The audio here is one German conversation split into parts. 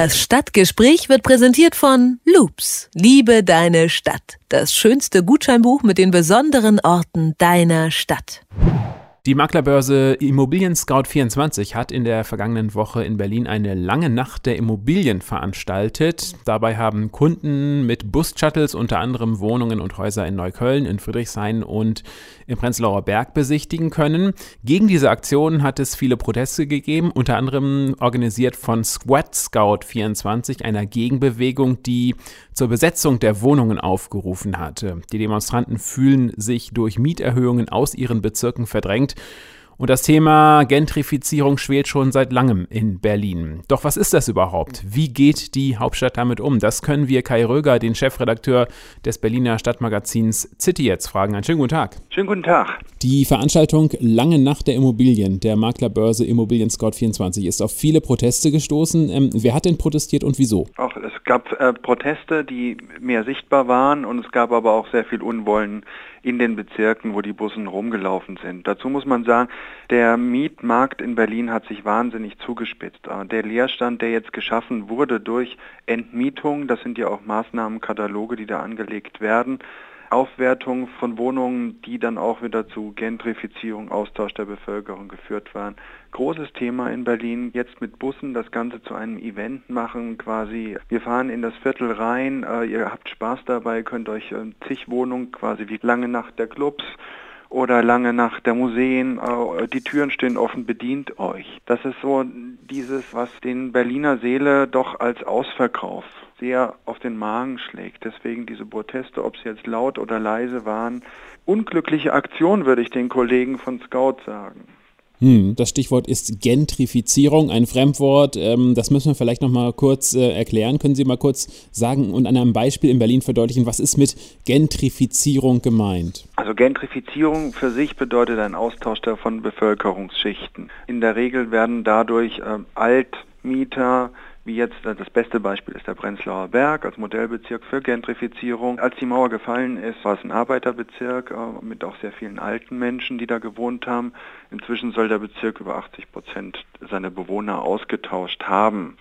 Das Stadtgespräch wird präsentiert von Loops. Liebe deine Stadt. Das schönste Gutscheinbuch mit den besonderen Orten deiner Stadt. Die Maklerbörse Immobilien Scout 24 hat in der vergangenen Woche in Berlin eine lange Nacht der Immobilien veranstaltet. Dabei haben Kunden mit Bus-Shuttles unter anderem Wohnungen und Häuser in Neukölln, in Friedrichshain und im Prenzlauer Berg besichtigen können. Gegen diese Aktion hat es viele Proteste gegeben, unter anderem organisiert von Squad Scout 24, einer Gegenbewegung, die zur Besetzung der Wohnungen aufgerufen hatte. Die Demonstranten fühlen sich durch Mieterhöhungen aus ihren Bezirken verdrängt und das Thema Gentrifizierung schwelt schon seit langem in Berlin. Doch was ist das überhaupt? Wie geht die Hauptstadt damit um? Das können wir Kai Röger, den Chefredakteur des Berliner Stadtmagazins City jetzt fragen. Einen schönen guten Tag. Schönen guten Tag. Die Veranstaltung Lange Nacht der Immobilien der Maklerbörse Immobilien Scout 24 ist auf viele Proteste gestoßen. Ähm, wer hat denn protestiert und wieso? Auch es gab äh, Proteste, die mehr sichtbar waren und es gab aber auch sehr viel Unwollen in den Bezirken, wo die Bussen rumgelaufen sind. Dazu muss man sagen, der Mietmarkt in Berlin hat sich wahnsinnig zugespitzt. Äh, der Leerstand, der jetzt geschaffen wurde durch Entmietung, das sind ja auch Maßnahmenkataloge, die da angelegt werden, Aufwertung von Wohnungen, die dann auch wieder zu Gentrifizierung, Austausch der Bevölkerung geführt waren. Großes Thema in Berlin, jetzt mit Bussen das Ganze zu einem Event machen quasi. Wir fahren in das Viertel rein, äh, ihr habt Spaß dabei, könnt euch äh, zig Wohnungen quasi wie lange Nacht der Clubs oder lange Nacht der Museen, äh, die Türen stehen offen, bedient euch. Das ist so dieses, was den Berliner Seele doch als Ausverkauf sehr auf den Magen schlägt. Deswegen diese Proteste, ob sie jetzt laut oder leise waren, unglückliche Aktion, würde ich den Kollegen von Scout sagen. Hm, das Stichwort ist Gentrifizierung, ein Fremdwort. Ähm, das müssen wir vielleicht noch mal kurz äh, erklären. Können Sie mal kurz sagen und an einem Beispiel in Berlin verdeutlichen, was ist mit Gentrifizierung gemeint? Also Gentrifizierung für sich bedeutet ein Austausch von Bevölkerungsschichten. In der Regel werden dadurch äh, Altmieter wie jetzt äh, das beste Beispiel ist der Prenzlauer Berg als Modellbezirk für Gentrifizierung. Als die Mauer gefallen ist, war es ein Arbeiterbezirk äh, mit auch sehr vielen alten Menschen, die da gewohnt haben. Inzwischen soll der Bezirk über 80 Prozent seiner Bewohner ausgetauscht haben.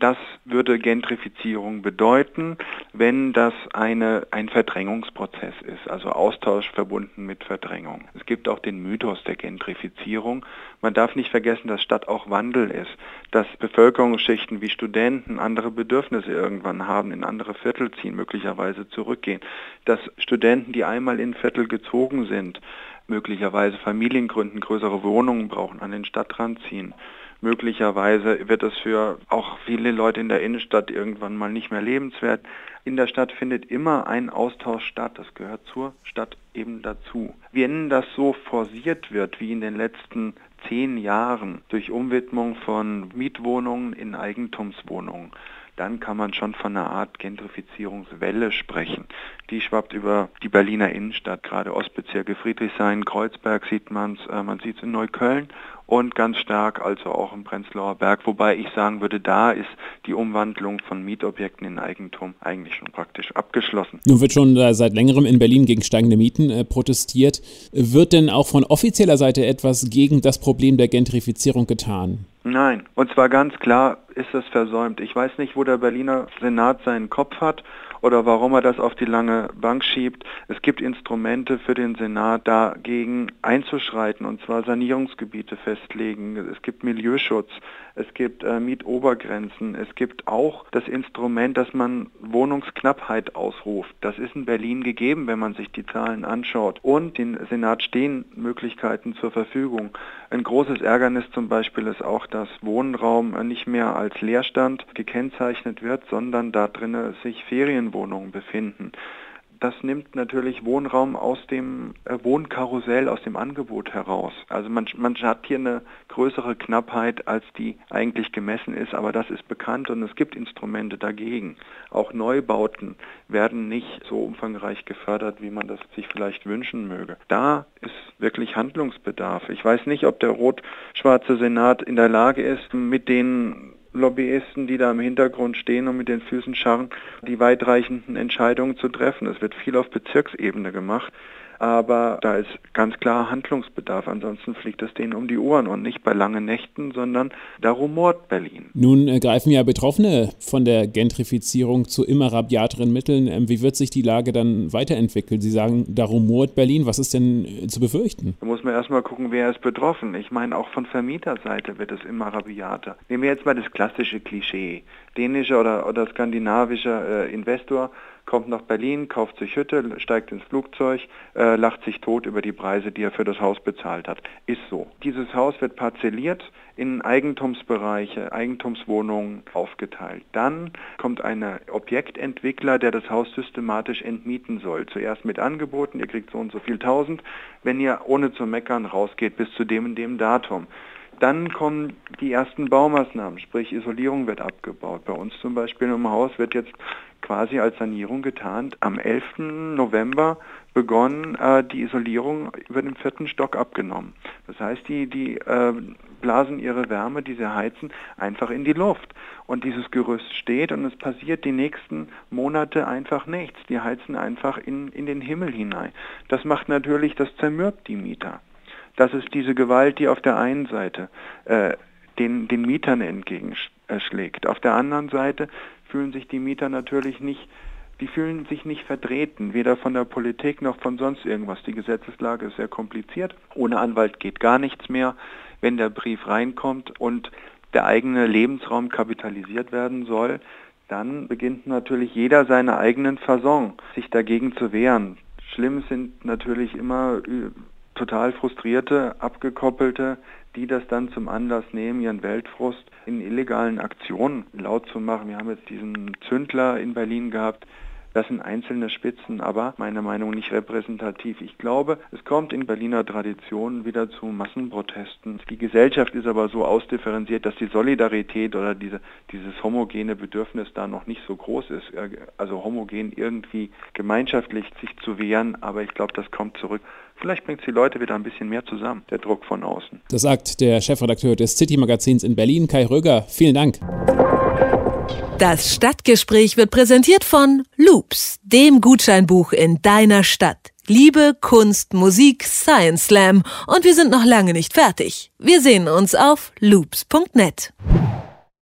Das würde Gentrifizierung bedeuten, wenn das eine, ein Verdrängungsprozess ist, also Austausch verbunden mit Verdrängung. Es gibt auch den Mythos der Gentrifizierung. Man darf nicht vergessen, dass Stadt auch Wandel ist, dass Bevölkerungsschichten wie Studenten andere Bedürfnisse irgendwann haben, in andere Viertel ziehen, möglicherweise zurückgehen, dass Studenten, die einmal in Viertel gezogen sind, möglicherweise Familien gründen, größere Wohnungen brauchen, an den Stadtrand ziehen. Möglicherweise wird es für auch viele Leute in der Innenstadt irgendwann mal nicht mehr lebenswert. In der Stadt findet immer ein Austausch statt. Das gehört zur Stadt eben dazu. Wenn das so forciert wird wie in den letzten zehn Jahren durch Umwidmung von Mietwohnungen in Eigentumswohnungen, dann kann man schon von einer Art Gentrifizierungswelle sprechen. Die schwappt über die Berliner Innenstadt, gerade Ostbezirke Friedrichshain, Kreuzberg sieht man es, äh, man sieht es in Neukölln und ganz stark also auch im Prenzlauer Berg, wobei ich sagen würde, da ist die Umwandlung von Mietobjekten in Eigentum eigentlich schon praktisch abgeschlossen. Nun wird schon seit längerem in Berlin gegen steigende Mieten äh, protestiert. Wird denn auch von offizieller Seite etwas gegen das Problem der Gentrifizierung getan? Nein, und zwar ganz klar ist es versäumt. Ich weiß nicht, wo der Berliner Senat seinen Kopf hat oder warum er das auf die lange Bank schiebt. Es gibt Instrumente für den Senat dagegen einzuschreiten und zwar Sanierungsgebiete festlegen. Es gibt Milieuschutz, es gibt äh, Mietobergrenzen, es gibt auch das Instrument, dass man Wohnungsknappheit ausruft. Das ist in Berlin gegeben, wenn man sich die Zahlen anschaut. Und dem Senat stehen Möglichkeiten zur Verfügung. Ein großes Ärgernis zum Beispiel ist auch, dass Wohnraum nicht mehr als Leerstand gekennzeichnet wird, sondern da drinnen sich Ferienwohnungen befinden das nimmt natürlich Wohnraum aus dem äh, Wohnkarussell, aus dem Angebot heraus. Also man, man hat hier eine größere Knappheit, als die eigentlich gemessen ist, aber das ist bekannt und es gibt Instrumente dagegen. Auch Neubauten werden nicht so umfangreich gefördert, wie man das sich vielleicht wünschen möge. Da ist wirklich Handlungsbedarf. Ich weiß nicht, ob der rot-schwarze Senat in der Lage ist, mit den Lobbyisten, die da im Hintergrund stehen und mit den Füßen scharren, die weitreichenden Entscheidungen zu treffen. Es wird viel auf Bezirksebene gemacht. Aber da ist ganz klar Handlungsbedarf. Ansonsten fliegt es denen um die Ohren und nicht bei langen Nächten, sondern da rumort Berlin. Nun äh, greifen ja Betroffene von der Gentrifizierung zu immer rabiateren Mitteln. Ähm, wie wird sich die Lage dann weiterentwickeln? Sie sagen, da rumort Berlin. Was ist denn äh, zu befürchten? Da muss man erstmal gucken, wer ist betroffen. Ich meine, auch von Vermieterseite wird es immer rabiater. Nehmen wir jetzt mal das klassische Klischee. Dänischer oder, oder skandinavischer äh, Investor kommt nach Berlin, kauft sich Hütte, steigt ins Flugzeug, äh, lacht sich tot über die Preise, die er für das Haus bezahlt hat. Ist so. Dieses Haus wird parzelliert in Eigentumsbereiche, Eigentumswohnungen aufgeteilt. Dann kommt ein Objektentwickler, der das Haus systematisch entmieten soll. Zuerst mit Angeboten, ihr kriegt so und so viel tausend, wenn ihr ohne zu meckern rausgeht bis zu dem und dem Datum. Dann kommen die ersten Baumaßnahmen, sprich Isolierung wird abgebaut. Bei uns zum Beispiel im Haus wird jetzt quasi als Sanierung getarnt. Am 11. November begonnen, äh, die Isolierung über den vierten Stock abgenommen. Das heißt, die, die äh, blasen ihre Wärme, die sie heizen, einfach in die Luft. Und dieses Gerüst steht und es passiert die nächsten Monate einfach nichts. Die heizen einfach in, in den Himmel hinein. Das macht natürlich, das zermürbt die Mieter. Das ist diese Gewalt, die auf der einen Seite äh, den, den Mietern entgegenschlägt. Auf der anderen Seite fühlen sich die Mieter natürlich nicht, die fühlen sich nicht vertreten, weder von der Politik noch von sonst irgendwas. Die Gesetzeslage ist sehr kompliziert. Ohne Anwalt geht gar nichts mehr. Wenn der Brief reinkommt und der eigene Lebensraum kapitalisiert werden soll, dann beginnt natürlich jeder seine eigenen Fasson, sich dagegen zu wehren. Schlimm sind natürlich immer total frustrierte, abgekoppelte, die das dann zum Anlass nehmen, ihren Weltfrust in illegalen Aktionen laut zu machen. Wir haben jetzt diesen Zündler in Berlin gehabt, das sind einzelne Spitzen, aber meiner Meinung nach nicht repräsentativ. Ich glaube, es kommt in Berliner Tradition wieder zu Massenprotesten. Die Gesellschaft ist aber so ausdifferenziert, dass die Solidarität oder diese, dieses homogene Bedürfnis da noch nicht so groß ist. Also homogen irgendwie gemeinschaftlich sich zu wehren, aber ich glaube, das kommt zurück. Vielleicht bringt es die Leute wieder ein bisschen mehr zusammen, der Druck von außen. Das sagt der Chefredakteur des City-Magazins in Berlin, Kai Röger. Vielen Dank. Das Stadtgespräch wird präsentiert von Loops, dem Gutscheinbuch in deiner Stadt. Liebe, Kunst, Musik, Science Slam und wir sind noch lange nicht fertig. Wir sehen uns auf loops.net.